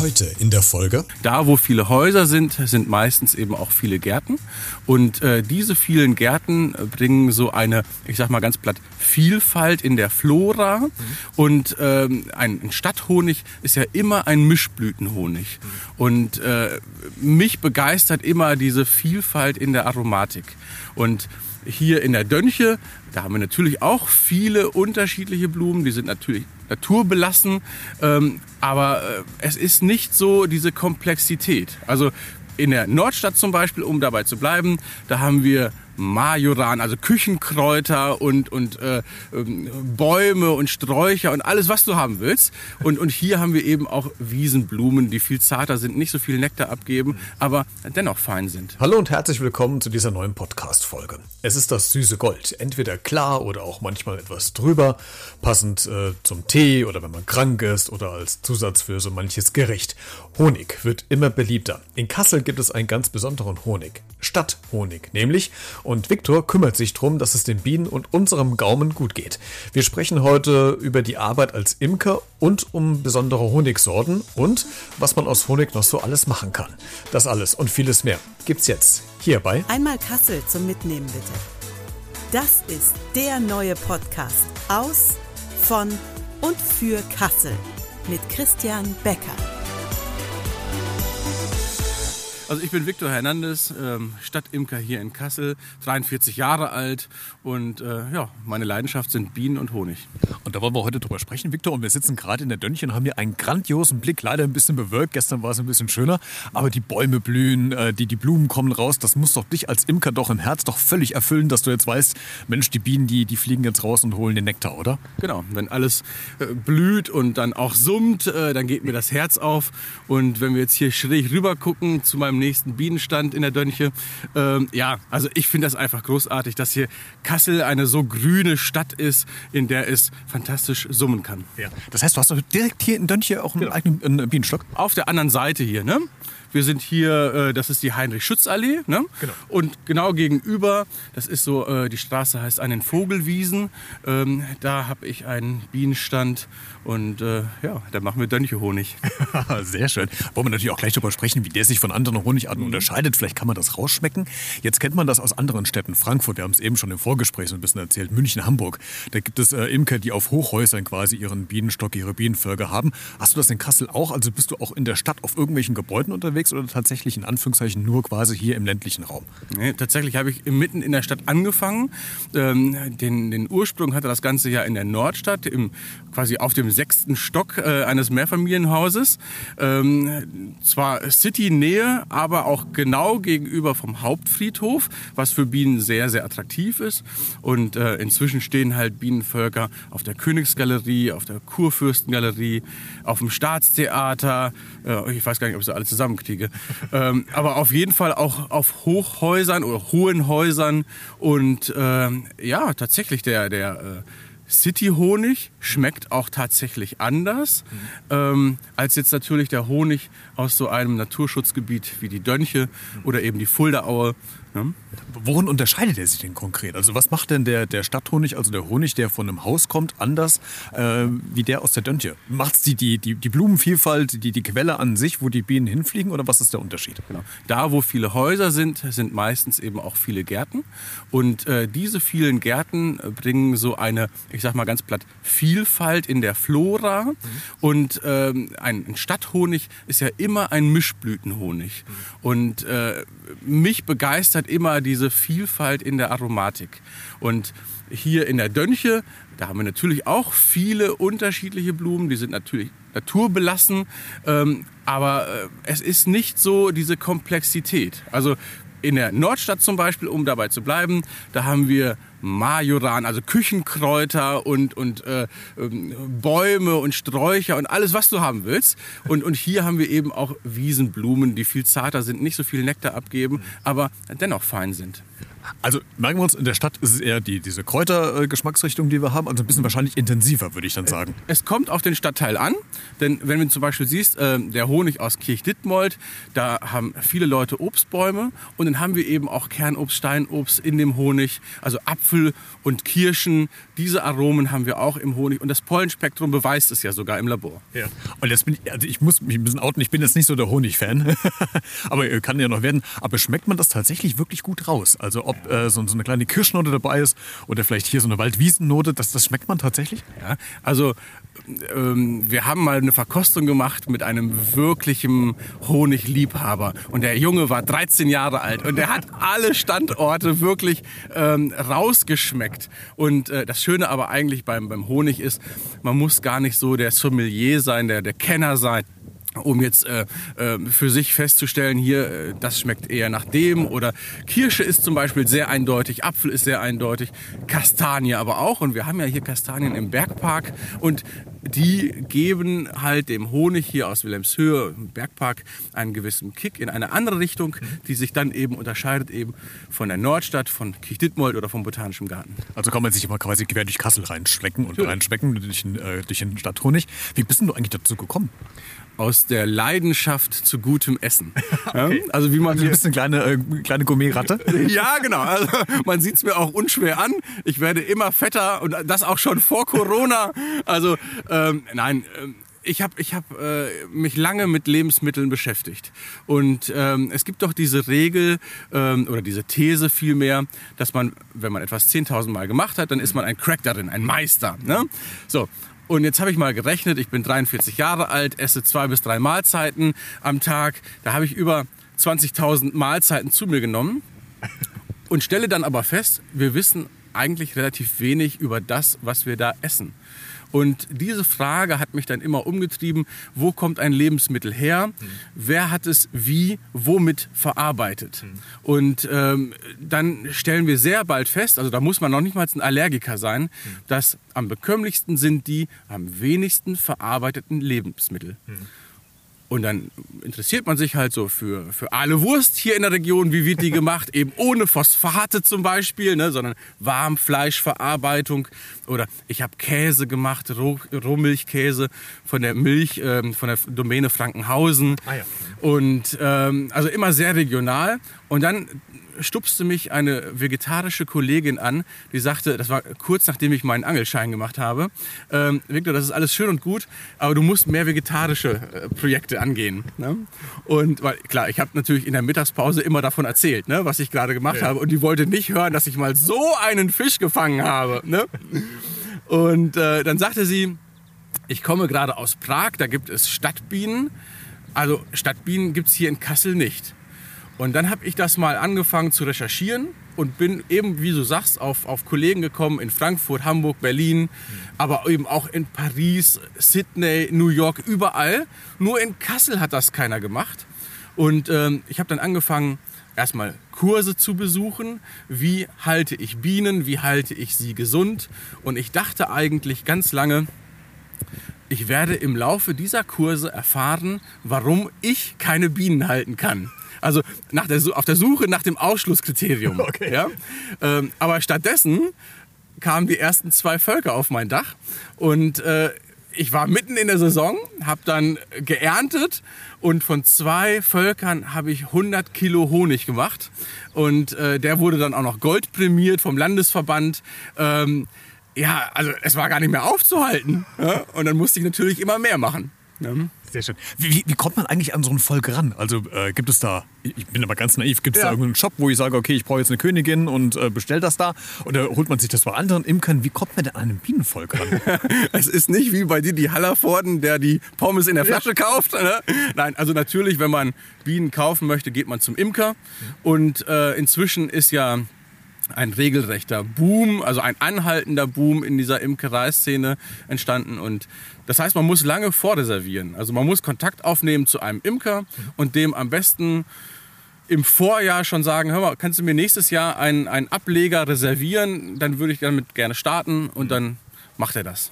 Heute in der Folge. Da, wo viele Häuser sind, sind meistens eben auch viele Gärten. Und äh, diese vielen Gärten bringen so eine, ich sag mal ganz platt, Vielfalt in der Flora. Mhm. Und ähm, ein Stadthonig ist ja immer ein Mischblütenhonig. Mhm. Und äh, mich begeistert immer diese Vielfalt in der Aromatik. Und hier in der Dönche, da haben wir natürlich auch viele unterschiedliche Blumen, die sind natürlich naturbelassen, ähm, aber äh, es ist nicht so diese Komplexität. Also in der Nordstadt zum Beispiel, um dabei zu bleiben, da haben wir Majoran, also Küchenkräuter und, und äh, ähm, Bäume und Sträucher und alles, was du haben willst. Und, und hier haben wir eben auch Wiesenblumen, die viel zarter sind, nicht so viel Nektar abgeben, aber dennoch fein sind. Hallo und herzlich willkommen zu dieser neuen Podcast-Folge. Es ist das süße Gold, entweder klar oder auch manchmal etwas drüber, passend äh, zum Tee oder wenn man krank ist oder als Zusatz für so manches Gericht. Honig wird immer beliebter. In Kassel gibt es einen ganz besonderen Honig. Stadthonig nämlich. Viktor kümmert sich darum, dass es den Bienen und unserem Gaumen gut geht. Wir sprechen heute über die Arbeit als Imker und um besondere Honigsorten und was man aus Honig noch so alles machen kann. Das alles und vieles mehr gibt's jetzt hierbei. Einmal Kassel zum Mitnehmen bitte. Das ist der neue Podcast aus, von und für Kassel mit Christian Becker. Also ich bin Viktor Hernandez, ähm, Stadtimker hier in Kassel, 43 Jahre alt und äh, ja, meine Leidenschaft sind Bienen und Honig. Und da wollen wir heute drüber sprechen, Viktor. Und wir sitzen gerade in der Dönchen, haben hier einen grandiosen Blick, leider ein bisschen bewölkt. Gestern war es ein bisschen schöner, aber die Bäume blühen, äh, die, die Blumen kommen raus. Das muss doch dich als Imker doch im Herz doch völlig erfüllen, dass du jetzt weißt, Mensch, die Bienen, die, die fliegen jetzt raus und holen den Nektar, oder? Genau, wenn alles äh, blüht und dann auch summt, dann geht mir das Herz auf. Und wenn wir jetzt hier schräg rüber gucken zu meinem nächsten Bienenstand in der Dönche. Ähm, ja, also ich finde das einfach großartig, dass hier Kassel eine so grüne Stadt ist, in der es fantastisch summen kann. Ja. Das heißt, du hast doch direkt hier in Dönche auch einen genau. eigenen Bienenstock? Auf der anderen Seite hier, ne? Wir sind hier, äh, das ist die Heinrich-Schütz-Allee. Ne? Genau. Und genau gegenüber, das ist so, äh, die Straße heißt an den Vogelwiesen. Ähm, da habe ich einen Bienenstand und äh, ja, da machen wir Dönche-Honig. Sehr schön. Wollen wir natürlich auch gleich darüber sprechen, wie der sich von anderen Honigarten mhm. unterscheidet. Vielleicht kann man das rausschmecken. Jetzt kennt man das aus anderen Städten. Frankfurt, wir haben es eben schon im Vorgespräch so ein bisschen erzählt. München, Hamburg. Da gibt es äh, Imker, die auf Hochhäusern quasi ihren Bienenstock, ihre Bienenvölker haben. Hast du das in Kassel auch? Also bist du auch in der Stadt auf irgendwelchen Gebäuden unterwegs? Unterwegs oder tatsächlich in Anführungszeichen nur quasi hier im ländlichen Raum? Nee, tatsächlich habe ich mitten in der Stadt angefangen. Ähm, den, den, Ursprung hatte das Ganze ja in der Nordstadt, im, quasi auf dem sechsten Stock äh, eines Mehrfamilienhauses. Ähm, zwar City-Nähe, aber auch genau gegenüber vom Hauptfriedhof, was für Bienen sehr, sehr attraktiv ist. Und äh, inzwischen stehen halt Bienenvölker auf der Königsgalerie, auf der Kurfürstengalerie, auf dem Staatstheater. Äh, ich weiß gar nicht, ob sie alle zusammenkriege richtige. ähm, aber auf jeden Fall auch auf Hochhäusern oder hohen Häusern. Und ähm, ja, tatsächlich der, der äh, City-Honig schmeckt auch tatsächlich anders mhm. ähm, als jetzt natürlich der Honig aus so einem Naturschutzgebiet wie die Dönche mhm. oder eben die Fuldaaue. Ne? Worin unterscheidet er sich denn konkret? Also was macht denn der, der Stadthonig, also der Honig, der von einem Haus kommt, anders äh, wie der aus der Döntje? Macht es die, die, die, die Blumenvielfalt, die, die Quelle an sich, wo die Bienen hinfliegen oder was ist der Unterschied? Genau. Da, wo viele Häuser sind, sind meistens eben auch viele Gärten. Und äh, diese vielen Gärten bringen so eine, ich sag mal ganz platt, Vielfalt in der Flora. Mhm. Und ähm, ein Stadthonig ist ja immer ein Mischblütenhonig. Mhm. Und äh, mich begeistert immer diese Vielfalt in der Aromatik. Und hier in der Dönche, da haben wir natürlich auch viele unterschiedliche Blumen, die sind natürlich naturbelassen, ähm, aber äh, es ist nicht so diese Komplexität. Also in der Nordstadt zum Beispiel, um dabei zu bleiben, da haben wir Majoran, also Küchenkräuter und, und äh, ähm, Bäume und Sträucher und alles, was du haben willst. Und, und hier haben wir eben auch Wiesenblumen, die viel zarter sind, nicht so viel Nektar abgeben, aber dennoch fein sind. Also merken wir uns, in der Stadt ist es eher die, diese Kräutergeschmacksrichtung, die wir haben, also ein bisschen wahrscheinlich intensiver, würde ich dann sagen. Es kommt auf den Stadtteil an, denn wenn du zum Beispiel siehst, äh, der Honig aus Kirchdittmold, da haben viele Leute Obstbäume und dann haben wir eben auch Kernobst, Steinobst in dem Honig, also Apfel und Kirschen. Diese Aromen haben wir auch im Honig und das Pollenspektrum beweist es ja sogar im Labor. Ja. Und jetzt bin ich, also ich muss mich ein bisschen outen, ich bin jetzt nicht so der Honig-Fan, aber kann ja noch werden. Aber schmeckt man das tatsächlich wirklich gut raus? Also ob äh, so, so eine kleine Kirschnote dabei ist oder vielleicht hier so eine Waldwiesennote, das, das schmeckt man tatsächlich? Ja, also ähm, wir haben mal eine Verkostung gemacht mit einem wirklichen Honigliebhaber. Und der Junge war 13 Jahre alt und der hat alle Standorte wirklich ähm, rausgeschmeckt. Und äh, das Schöne aber eigentlich beim, beim Honig ist, man muss gar nicht so der Sommelier sein, der, der Kenner sein um jetzt äh, äh, für sich festzustellen, hier, äh, das schmeckt eher nach dem oder Kirsche ist zum Beispiel sehr eindeutig, Apfel ist sehr eindeutig, Kastanie aber auch. Und wir haben ja hier Kastanien im Bergpark. Und die geben halt dem Honig hier aus Wilhelmshöhe im Bergpark einen gewissen Kick in eine andere Richtung, die sich dann eben unterscheidet eben von der Nordstadt, von Kirchdittmold oder vom Botanischen Garten. Also kann man sich immer quasi quer durch Kassel reinschmecken und reinschmecken durch den, äh, durch den Stadthonig. Wie bist denn du eigentlich dazu gekommen? aus der Leidenschaft zu gutem Essen. okay. Also wie man also du bist eine kleine, äh, kleine Gourmet-Ratte? ja, genau. Also man sieht es mir auch unschwer an. Ich werde immer fetter und das auch schon vor Corona. Also ähm, nein. Ähm, ich habe ich hab, äh, mich lange mit Lebensmitteln beschäftigt. Und ähm, es gibt doch diese Regel ähm, oder diese These vielmehr, dass man, wenn man etwas 10.000 Mal gemacht hat, dann ist man ein Crack darin, ein Meister. Ne? So, und jetzt habe ich mal gerechnet, ich bin 43 Jahre alt, esse zwei bis drei Mahlzeiten am Tag. Da habe ich über 20.000 Mahlzeiten zu mir genommen und stelle dann aber fest, wir wissen eigentlich relativ wenig über das, was wir da essen. Und diese Frage hat mich dann immer umgetrieben, wo kommt ein Lebensmittel her? Mhm. Wer hat es wie, womit verarbeitet? Mhm. Und ähm, dann stellen wir sehr bald fest, also da muss man noch nicht mal ein Allergiker sein, mhm. dass am bekömmlichsten sind die am wenigsten verarbeiteten Lebensmittel. Und dann interessiert man sich halt so für, für Aale Wurst hier in der Region. Wie wird die gemacht? Eben ohne Phosphate zum Beispiel, ne, sondern Warmfleischverarbeitung. Oder ich habe Käse gemacht, Roh, Rohmilchkäse von der Milch, ähm, von der Domäne Frankenhausen. Ah ja. Und ähm, also immer sehr regional. Und dann stupste mich eine vegetarische Kollegin an, die sagte, das war kurz nachdem ich meinen Angelschein gemacht habe, ähm, Victor, das ist alles schön und gut, aber du musst mehr vegetarische äh, Projekte angehen. Ne? Und weil, klar, ich habe natürlich in der Mittagspause immer davon erzählt, ne, was ich gerade gemacht ja. habe. Und die wollte nicht hören, dass ich mal so einen Fisch gefangen habe. Ne? Und äh, dann sagte sie, ich komme gerade aus Prag, da gibt es Stadtbienen. Also Stadtbienen gibt es hier in Kassel nicht. Und dann habe ich das mal angefangen zu recherchieren und bin eben, wie du sagst, auf, auf Kollegen gekommen in Frankfurt, Hamburg, Berlin, mhm. aber eben auch in Paris, Sydney, New York, überall. Nur in Kassel hat das keiner gemacht. Und ähm, ich habe dann angefangen, erstmal Kurse zu besuchen. Wie halte ich Bienen? Wie halte ich sie gesund? Und ich dachte eigentlich ganz lange, ich werde im Laufe dieser Kurse erfahren, warum ich keine Bienen halten kann. Also nach der, auf der Suche nach dem Ausschlusskriterium. Okay. Ja? Ähm, aber stattdessen kamen die ersten zwei Völker auf mein Dach und äh, ich war mitten in der Saison, habe dann geerntet und von zwei Völkern habe ich 100 Kilo Honig gemacht und äh, der wurde dann auch noch goldprämiert vom Landesverband. Ähm, ja, also es war gar nicht mehr aufzuhalten. Ja? Und dann musste ich natürlich immer mehr machen. Ja? Sehr schön. Wie, wie, kommt man eigentlich an so ein Volk ran? Also äh, gibt es da, ich bin aber ganz naiv, gibt es ja. da irgendeinen Shop, wo ich sage, okay, ich brauche jetzt eine Königin und äh, bestell das da? Oder holt man sich das bei anderen Imkern? Wie kommt man denn an ein Bienenvolk ran? es ist nicht wie bei dir die Hallervorden, der die Pommes in der Flasche ja. kauft. Ne? Nein, also natürlich, wenn man Bienen kaufen möchte, geht man zum Imker. Und äh, inzwischen ist ja ein regelrechter Boom, also ein anhaltender Boom in dieser Imkereiszene entstanden. Und das heißt, man muss lange vorreservieren. Also man muss Kontakt aufnehmen zu einem Imker und dem am besten im Vorjahr schon sagen, hör mal, kannst du mir nächstes Jahr einen, einen Ableger reservieren? Dann würde ich damit gerne starten und dann macht er das.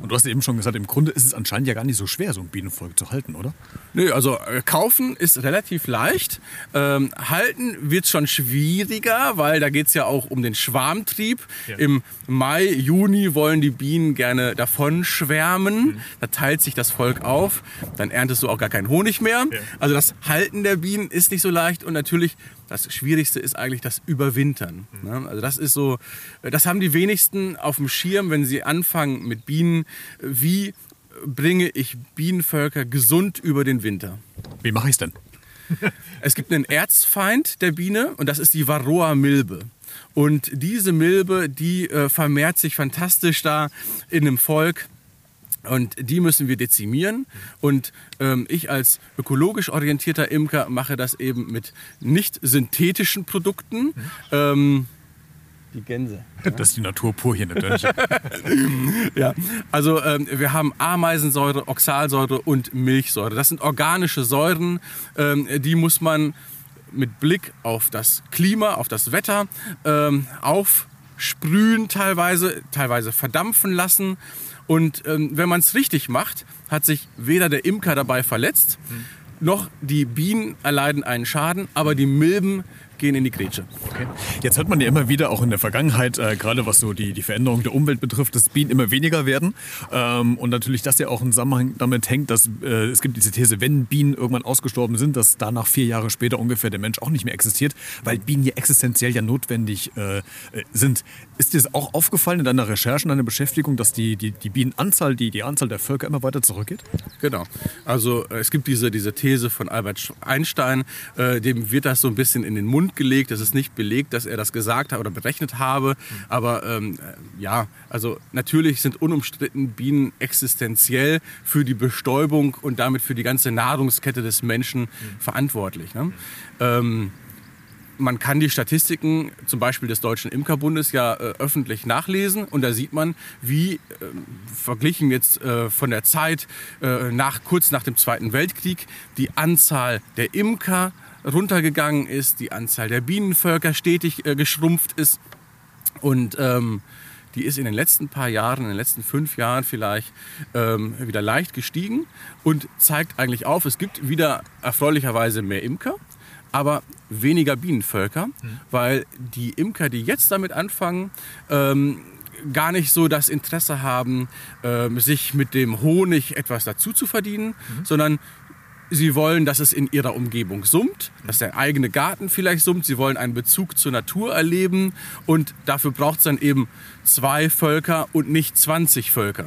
Und du hast eben schon gesagt, im Grunde ist es anscheinend ja gar nicht so schwer, so ein Bienenvolk zu halten, oder? Nö, also äh, kaufen ist relativ leicht. Ähm, halten wird schon schwieriger, weil da geht es ja auch um den Schwarmtrieb. Ja. Im Mai, Juni wollen die Bienen gerne davon schwärmen. Mhm. Da teilt sich das Volk auf. Dann erntest du auch gar keinen Honig mehr. Ja. Also das Halten der Bienen ist nicht so leicht und natürlich das Schwierigste ist eigentlich das Überwintern. Mhm. Ne? Also das ist so, das haben die wenigsten auf dem Schirm, wenn sie anfangen mit Bienen. Wie bringe ich Bienenvölker gesund über den Winter? Wie mache ich es denn? Es gibt einen Erzfeind der Biene und das ist die Varroa-Milbe. Und diese Milbe, die äh, vermehrt sich fantastisch da in einem Volk. Und die müssen wir dezimieren. Und ähm, ich als ökologisch orientierter Imker mache das eben mit nicht synthetischen Produkten. Ähm, die Gänse. Das ist die Natur pur hier in der Dörnchen. Ja, also ähm, wir haben Ameisensäure, Oxalsäure und Milchsäure. Das sind organische Säuren, ähm, die muss man mit Blick auf das Klima, auf das Wetter ähm, aufsprühen teilweise, teilweise verdampfen lassen. Und ähm, wenn man es richtig macht, hat sich weder der Imker dabei verletzt, noch die Bienen erleiden einen Schaden, aber die Milben gehen in die Grätsche. Okay. Jetzt hört man ja immer wieder, auch in der Vergangenheit, äh, gerade was so die, die Veränderung der Umwelt betrifft, dass Bienen immer weniger werden. Ähm, und natürlich das ja auch im Zusammenhang damit hängt, dass äh, es gibt diese These, wenn Bienen irgendwann ausgestorben sind, dass danach vier Jahre später ungefähr der Mensch auch nicht mehr existiert, weil Bienen ja existenziell ja notwendig äh, äh, sind. Ist dir das auch aufgefallen in deiner Recherche, in deiner Beschäftigung, dass die, die, die Bienenanzahl, die, die Anzahl der Völker immer weiter zurückgeht? Genau. Also äh, es gibt diese, diese These von Albert Einstein, äh, dem wird das so ein bisschen in den Mund gelegt. Das ist nicht belegt, dass er das gesagt hat oder berechnet habe. Aber ähm, äh, ja, also natürlich sind unumstritten Bienen existenziell für die Bestäubung und damit für die ganze Nahrungskette des Menschen verantwortlich. Ne? Ähm, man kann die Statistiken zum Beispiel des Deutschen Imkerbundes ja äh, öffentlich nachlesen und da sieht man, wie äh, verglichen jetzt äh, von der Zeit äh, nach, kurz nach dem Zweiten Weltkrieg die Anzahl der Imker runtergegangen ist, die Anzahl der Bienenvölker stetig äh, geschrumpft ist. Und ähm, die ist in den letzten paar Jahren, in den letzten fünf Jahren vielleicht ähm, wieder leicht gestiegen und zeigt eigentlich auf, es gibt wieder erfreulicherweise mehr Imker, aber weniger Bienenvölker, weil die Imker, die jetzt damit anfangen, ähm, gar nicht so das Interesse haben, ähm, sich mit dem Honig etwas dazu zu verdienen, sondern Sie wollen, dass es in ihrer Umgebung summt, dass der eigene Garten vielleicht summt. Sie wollen einen Bezug zur Natur erleben und dafür braucht es dann eben zwei Völker und nicht 20 Völker.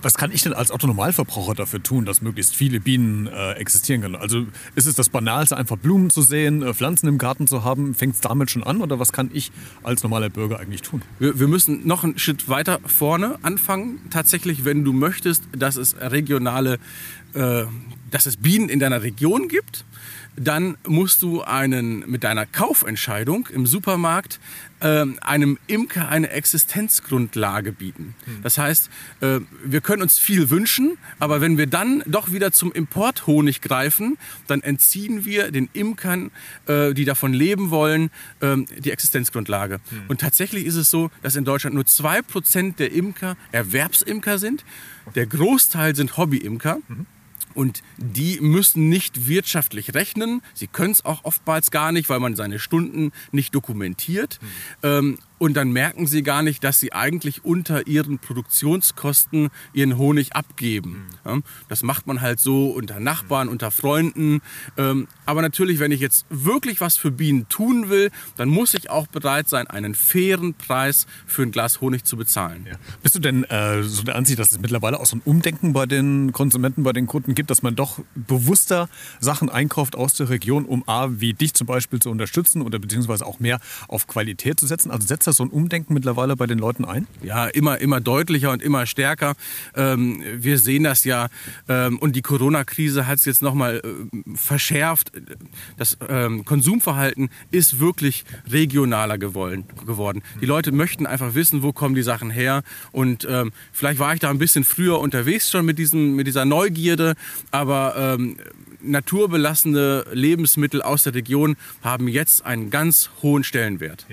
Was kann ich denn als Otto-Normalverbraucher dafür tun, dass möglichst viele Bienen äh, existieren können? Also ist es das Banalste, einfach Blumen zu sehen, äh, Pflanzen im Garten zu haben? Fängt es damit schon an? Oder was kann ich als normaler Bürger eigentlich tun? Wir, wir müssen noch einen Schritt weiter vorne anfangen. Tatsächlich, wenn du möchtest, dass es regionale, äh, dass es Bienen in deiner Region gibt, dann musst du einen mit deiner Kaufentscheidung im Supermarkt ähm, einem Imker eine Existenzgrundlage bieten. Das heißt, äh, wir können uns viel wünschen, aber wenn wir dann doch wieder zum Importhonig greifen, dann entziehen wir den Imkern, äh, die davon leben wollen, ähm, die Existenzgrundlage. Und tatsächlich ist es so, dass in Deutschland nur 2% der Imker Erwerbsimker sind. Der Großteil sind Hobbyimker. Und die müssen nicht wirtschaftlich rechnen. Sie können es auch oftmals gar nicht, weil man seine Stunden nicht dokumentiert. Ähm, und dann merken sie gar nicht, dass sie eigentlich unter ihren Produktionskosten ihren Honig abgeben. Ja, das macht man halt so unter Nachbarn, unter Freunden. Ähm, aber natürlich, wenn ich jetzt wirklich was für Bienen tun will, dann muss ich auch bereit sein, einen fairen Preis für ein Glas Honig zu bezahlen. Bist du denn äh, so der Ansicht, dass es mittlerweile auch so ein Umdenken bei den Konsumenten, bei den Kunden gibt, dass man doch bewusster Sachen einkauft aus der Region, um A, wie dich zum Beispiel zu unterstützen oder beziehungsweise auch mehr auf Qualität zu setzen? Also setzt das so ein Umdenken mittlerweile bei den Leuten ein? Ja, immer, immer deutlicher und immer stärker. Ähm, wir sehen das ja. Ähm, und die Corona-Krise hat es jetzt nochmal äh, verschärft. Das ähm, Konsumverhalten ist wirklich regionaler gewollen, geworden. Die Leute möchten einfach wissen, wo kommen die Sachen her. Und ähm, vielleicht war ich da ein bisschen früher unterwegs schon mit, diesem, mit dieser Neugierde. Aber ähm, naturbelassene Lebensmittel aus der Region haben jetzt einen ganz hohen Stellenwert.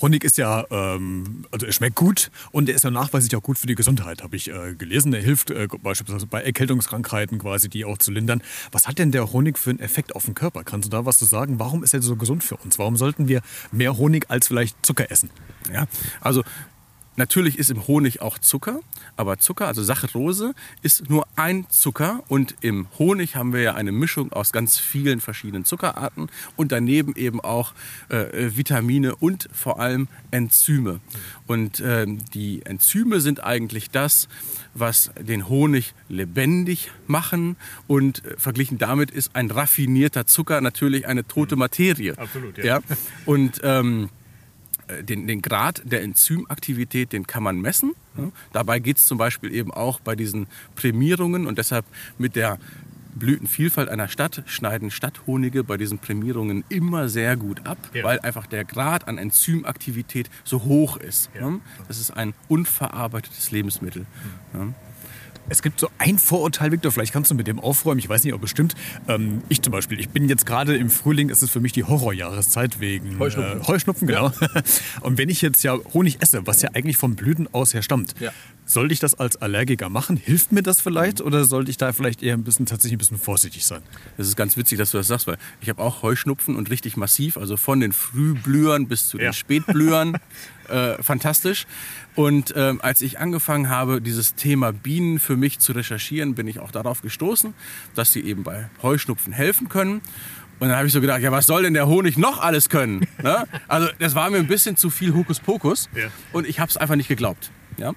Honig ist ja ähm, also er schmeckt gut und er ist ja nachweislich auch gut für die Gesundheit, habe ich äh, gelesen. Er hilft äh, beispielsweise bei Erkältungskrankheiten quasi, die auch zu lindern. Was hat denn der Honig für einen Effekt auf den Körper? Kannst du da was zu sagen? Warum ist er so gesund für uns? Warum sollten wir mehr Honig als vielleicht Zucker essen? Ja, also Natürlich ist im Honig auch Zucker, aber Zucker, also Saccharose, ist nur ein Zucker und im Honig haben wir ja eine Mischung aus ganz vielen verschiedenen Zuckerarten und daneben eben auch äh, Vitamine und vor allem Enzyme. Und äh, die Enzyme sind eigentlich das, was den Honig lebendig machen und äh, verglichen damit ist ein raffinierter Zucker natürlich eine tote Materie. Absolut, ja. ja? Und ähm, äh, den, den Grad der Enzymaktivität, den kann man messen. Ja. Dabei geht es zum Beispiel eben auch bei diesen Prämierungen und deshalb mit der Blütenvielfalt einer Stadt schneiden Stadthonige bei diesen Prämierungen immer sehr gut ab, ja. weil einfach der Grad an Enzymaktivität so hoch ist. Ja. Das ist ein unverarbeitetes Lebensmittel. Mhm. Es gibt so ein Vorurteil, Victor, vielleicht kannst du mit dem aufräumen, ich weiß nicht, ob bestimmt. Ähm, ich zum Beispiel, ich bin jetzt gerade im Frühling, ist es für mich die Horrorjahreszeit wegen Heuschnupfen. Äh, Heuschnupfen, genau. Ja. Und wenn ich jetzt ja Honig esse, was ja eigentlich vom Blüten aus her stammt, ja. Sollte ich das als Allergiker machen? Hilft mir das vielleicht mhm. oder sollte ich da vielleicht eher ein bisschen tatsächlich ein bisschen vorsichtig sein? Das ist ganz witzig, dass du das sagst, weil ich habe auch Heuschnupfen und richtig massiv, also von den Frühblühern bis zu den ja. Spätblühern. äh, fantastisch. Und ähm, als ich angefangen habe, dieses Thema Bienen für mich zu recherchieren, bin ich auch darauf gestoßen, dass sie eben bei Heuschnupfen helfen können. Und dann habe ich so gedacht, ja, was soll denn der Honig noch alles können? ne? Also das war mir ein bisschen zu viel Hokuspokus ja. und ich habe es einfach nicht geglaubt. Ja?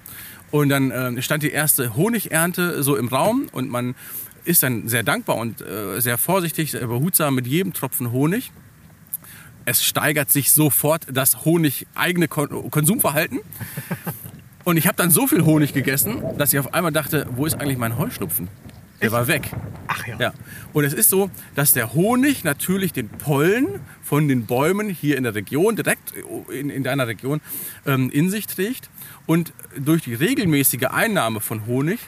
Und dann äh, stand die erste Honigernte so im Raum und man ist dann sehr dankbar und äh, sehr vorsichtig, sehr behutsam mit jedem Tropfen Honig es steigert sich sofort das Honig-eigene Konsumverhalten. Und ich habe dann so viel Honig gegessen, dass ich auf einmal dachte, wo ist eigentlich mein Heuschnupfen? Der war weg. Ach ja. ja. Und es ist so, dass der Honig natürlich den Pollen von den Bäumen hier in der Region, direkt in, in deiner Region, ähm, in sich trägt. Und durch die regelmäßige Einnahme von Honig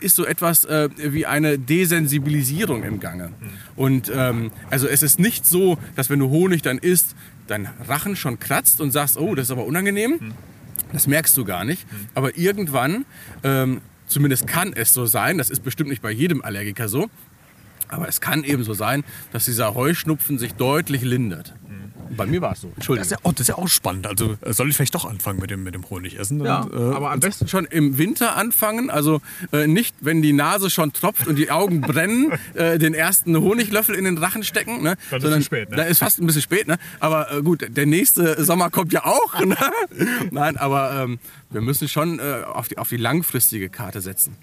ist so etwas äh, wie eine Desensibilisierung im Gange. Und ähm, also es ist nicht so, dass wenn du Honig dann isst, dein Rachen schon kratzt und sagst, oh, das ist aber unangenehm. Das merkst du gar nicht. Aber irgendwann, ähm, zumindest kann es so sein, das ist bestimmt nicht bei jedem Allergiker so, aber es kann eben so sein, dass dieser Heuschnupfen sich deutlich lindert. Bei mir war es so. Entschuldigung. Das ist, ja auch, das ist ja auch spannend. Also äh, soll ich vielleicht doch anfangen mit dem, mit dem Honigessen? Ja, und, äh, aber am besten schon im Winter anfangen. Also äh, nicht, wenn die Nase schon tropft und die Augen brennen, äh, den ersten Honiglöffel in den Rachen stecken. Ne? Das ist spät, ne? Da ist fast ein bisschen spät. Ne? Aber äh, gut, der nächste Sommer kommt ja auch. Ne? Nein, aber ähm, wir müssen schon äh, auf, die, auf die langfristige Karte setzen.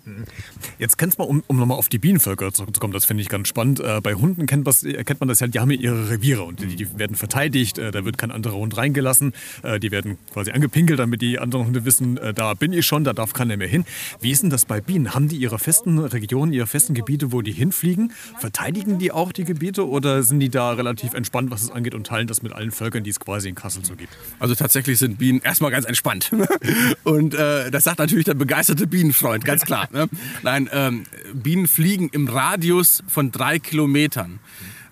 Jetzt kennst du mal, um, um nochmal auf die Bienenvölker zurückzukommen, das finde ich ganz spannend. Äh, bei Hunden kennt, was, kennt, man das ja, die haben ja ihre Reviere und die, die werden verteidigt, äh, da wird kein anderer Hund reingelassen, äh, die werden quasi angepinkelt, damit die anderen Hunde wissen, äh, da bin ich schon, da darf keiner mehr hin. Wie ist denn das bei Bienen? Haben die ihre festen Regionen, ihre festen Gebiete, wo die hinfliegen? Verteidigen die auch die Gebiete oder sind die da relativ entspannt, was es angeht und teilen das mit allen Völkern, die es quasi in Kassel so gibt? Also tatsächlich sind Bienen erstmal ganz entspannt. Und äh, das sagt natürlich der begeisterte Bienenfreund, ganz klar. Ne? Nein, ähm, Bienen fliegen im Radius von drei Kilometern.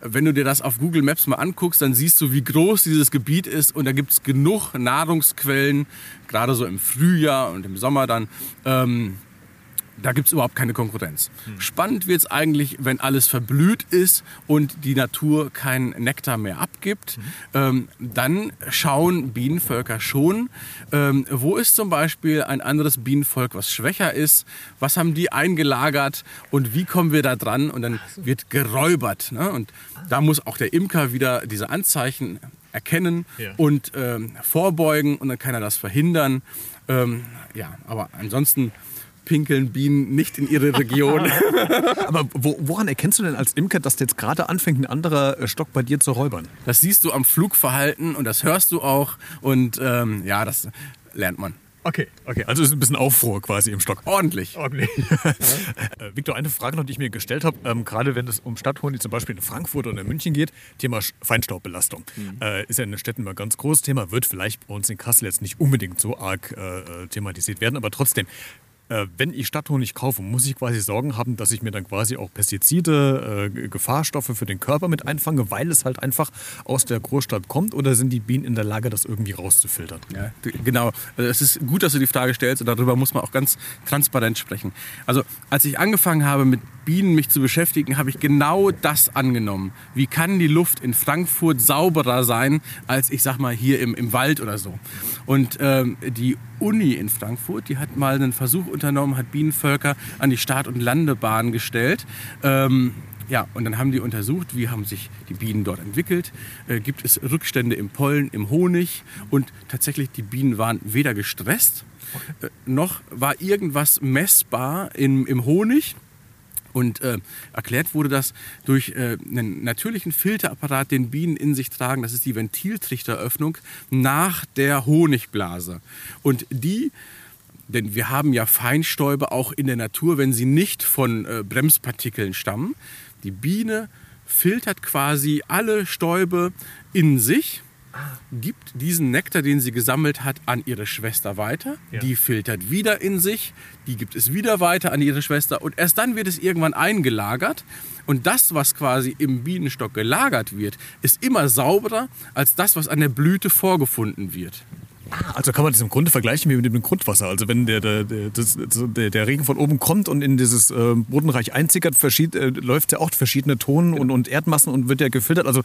Wenn du dir das auf Google Maps mal anguckst, dann siehst du, wie groß dieses Gebiet ist und da gibt es genug Nahrungsquellen, gerade so im Frühjahr und im Sommer dann. Ähm, da gibt es überhaupt keine Konkurrenz. Hm. Spannend wird es eigentlich, wenn alles verblüht ist und die Natur keinen Nektar mehr abgibt. Hm. Ähm, dann schauen Bienenvölker schon, ähm, wo ist zum Beispiel ein anderes Bienenvolk, was schwächer ist, was haben die eingelagert und wie kommen wir da dran und dann wird geräubert. Ne? Und da muss auch der Imker wieder diese Anzeichen erkennen ja. und ähm, vorbeugen und dann kann er das verhindern. Ähm, ja, aber ansonsten pinkeln Bienen nicht in ihre Region. Aber wo, woran erkennst du denn als Imker, dass jetzt gerade anfängt, ein anderer äh, Stock bei dir zu räubern? Das siehst du am Flugverhalten und das hörst du auch. Und ähm, ja, das lernt man. Okay, okay. Also ist ein bisschen Aufruhr quasi im Stock. Ordentlich. Ordentlich. Ja. Äh, Victor, eine Frage noch, die ich mir gestellt habe, ähm, gerade wenn es um Stadthonig zum Beispiel in Frankfurt oder in München geht, Thema Feinstaubbelastung. Mhm. Äh, ist ja in den Städten immer ein ganz großes Thema, wird vielleicht bei uns in Kassel jetzt nicht unbedingt so arg äh, äh thematisiert werden, aber trotzdem, äh, wenn ich Stadthonig kaufe, muss ich quasi Sorgen haben, dass ich mir dann quasi auch Pestizide, äh, Gefahrstoffe für den Körper mit einfange, weil es halt einfach aus der Großstadt kommt? Oder sind die Bienen in der Lage, das irgendwie rauszufiltern? Ja, genau. Also es ist gut, dass du die Frage stellst und darüber muss man auch ganz transparent sprechen. Also als ich angefangen habe, mit Bienen mich zu beschäftigen, habe ich genau das angenommen. Wie kann die Luft in Frankfurt sauberer sein, als ich sag mal hier im, im Wald oder so? Und ähm, die Uni in Frankfurt, die hat mal einen Versuch unternommen, hat Bienenvölker an die Start- und Landebahn gestellt. Ähm, ja, und dann haben die untersucht, wie haben sich die Bienen dort entwickelt. Äh, gibt es Rückstände im Pollen, im Honig? Und tatsächlich, die Bienen waren weder gestresst, äh, noch war irgendwas messbar im, im Honig. Und äh, erklärt wurde das durch äh, einen natürlichen Filterapparat, den Bienen in sich tragen. Das ist die Ventiltrichteröffnung nach der Honigblase. Und die denn wir haben ja Feinstäube auch in der Natur, wenn sie nicht von äh, Bremspartikeln stammen. Die Biene filtert quasi alle Stäube in sich gibt diesen Nektar, den sie gesammelt hat, an ihre Schwester weiter. Ja. Die filtert wieder in sich, die gibt es wieder weiter an ihre Schwester und erst dann wird es irgendwann eingelagert. Und das, was quasi im Bienenstock gelagert wird, ist immer sauberer als das, was an der Blüte vorgefunden wird. Ah, also kann man das im Grunde vergleichen wie mit dem Grundwasser. Also wenn der, der, der, der Regen von oben kommt und in dieses äh, Bodenreich einzickert, äh, läuft ja auch verschiedene Tonen und, und Erdmassen und wird ja gefiltert. Also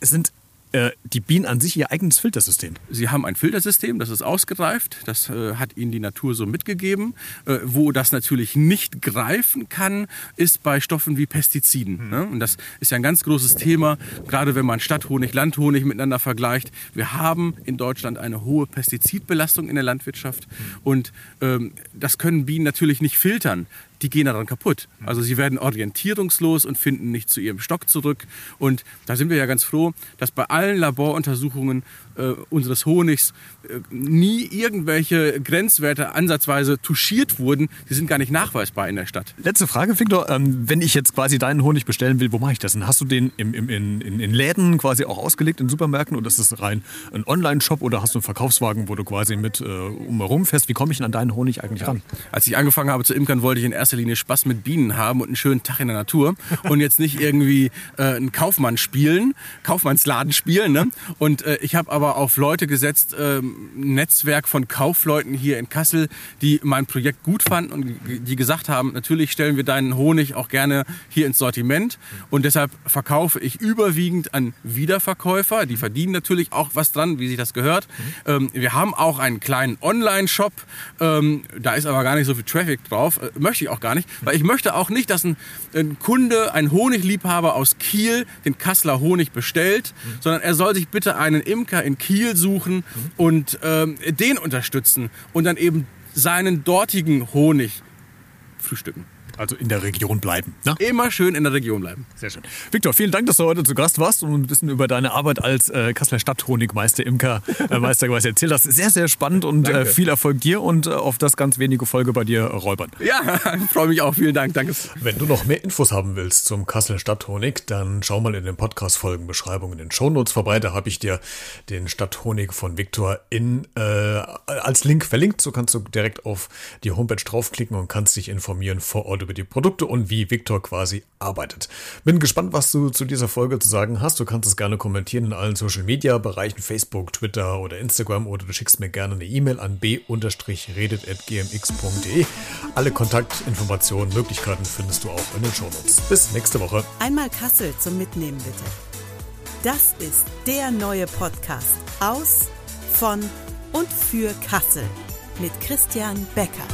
es sind äh, die Bienen an sich ihr eigenes Filtersystem. Sie haben ein Filtersystem, das ist ausgereift, das äh, hat ihnen die Natur so mitgegeben. Äh, wo das natürlich nicht greifen kann, ist bei Stoffen wie Pestiziden. Mhm. Ne? Und das ist ja ein ganz großes Thema, gerade wenn man Stadthonig, Landhonig miteinander vergleicht. Wir haben in Deutschland eine hohe Pestizidbelastung in der Landwirtschaft mhm. und ähm, das können Bienen natürlich nicht filtern die gehen daran kaputt. Also sie werden orientierungslos und finden nicht zu ihrem Stock zurück. Und da sind wir ja ganz froh, dass bei allen Laboruntersuchungen äh, unseres Honigs äh, nie irgendwelche Grenzwerte ansatzweise touchiert wurden. Die sind gar nicht nachweisbar in der Stadt. Letzte Frage, Victor. Ähm, wenn ich jetzt quasi deinen Honig bestellen will, wo mache ich das denn? Hast du den im, im, in, in, Läden quasi auch ausgelegt, in Supermärkten? Oder ist das rein ein Online-Shop? Oder hast du einen Verkaufswagen, wo du quasi mit äh, umherum fährst? Wie komme ich denn an deinen Honig eigentlich ran? Als ich angefangen habe zu imkern, wollte ich in erster Linie Spaß mit Bienen haben und einen schönen Tag in der Natur und jetzt nicht irgendwie äh, einen Kaufmann spielen, Kaufmannsladen spielen. Ne? Und äh, ich habe aber auf Leute gesetzt, ähm, Netzwerk von Kaufleuten hier in Kassel, die mein Projekt gut fanden und die gesagt haben, natürlich stellen wir deinen Honig auch gerne hier ins Sortiment und deshalb verkaufe ich überwiegend an Wiederverkäufer. Die verdienen natürlich auch was dran, wie sich das gehört. Ähm, wir haben auch einen kleinen Online-Shop, ähm, da ist aber gar nicht so viel Traffic drauf, äh, möchte ich auch gar nicht, weil ich möchte auch nicht, dass ein, ein Kunde, ein Honigliebhaber aus Kiel den Kasseler Honig bestellt, sondern er soll sich bitte einen Imker in Kiel suchen und ähm, den unterstützen und dann eben seinen dortigen Honig frühstücken. Also in der Region bleiben. Ne? Immer schön in der Region bleiben. Sehr schön. Viktor, vielen Dank, dass du heute zu Gast warst und ein bisschen über deine Arbeit als äh, Kasseler Stadthonigmeister, Imker, äh, Meister quasi erzählt hast. Sehr, sehr spannend und äh, viel Erfolg dir und äh, auf das ganz wenige Folge bei dir räubern. Ja, freue mich auch. Vielen Dank. Danke. Wenn du noch mehr Infos haben willst zum Kasseler Stadthonig, dann schau mal in den Podcast-Folgenbeschreibungen in den Shownotes vorbei. Da habe ich dir den Stadthonig von Viktor in, äh, als Link verlinkt. So kannst du direkt auf die Homepage draufklicken und kannst dich informieren vor Ort über die Produkte und wie Victor quasi arbeitet. Bin gespannt, was du zu dieser Folge zu sagen hast. Du kannst es gerne kommentieren in allen Social Media Bereichen, Facebook, Twitter oder Instagram oder du schickst mir gerne eine E-Mail an b-redet.gmx.de. Alle Kontaktinformationen, Möglichkeiten findest du auch in den Shownotes. Bis nächste Woche. Einmal Kassel zum Mitnehmen bitte. Das ist der neue Podcast aus, von und für Kassel mit Christian Becker.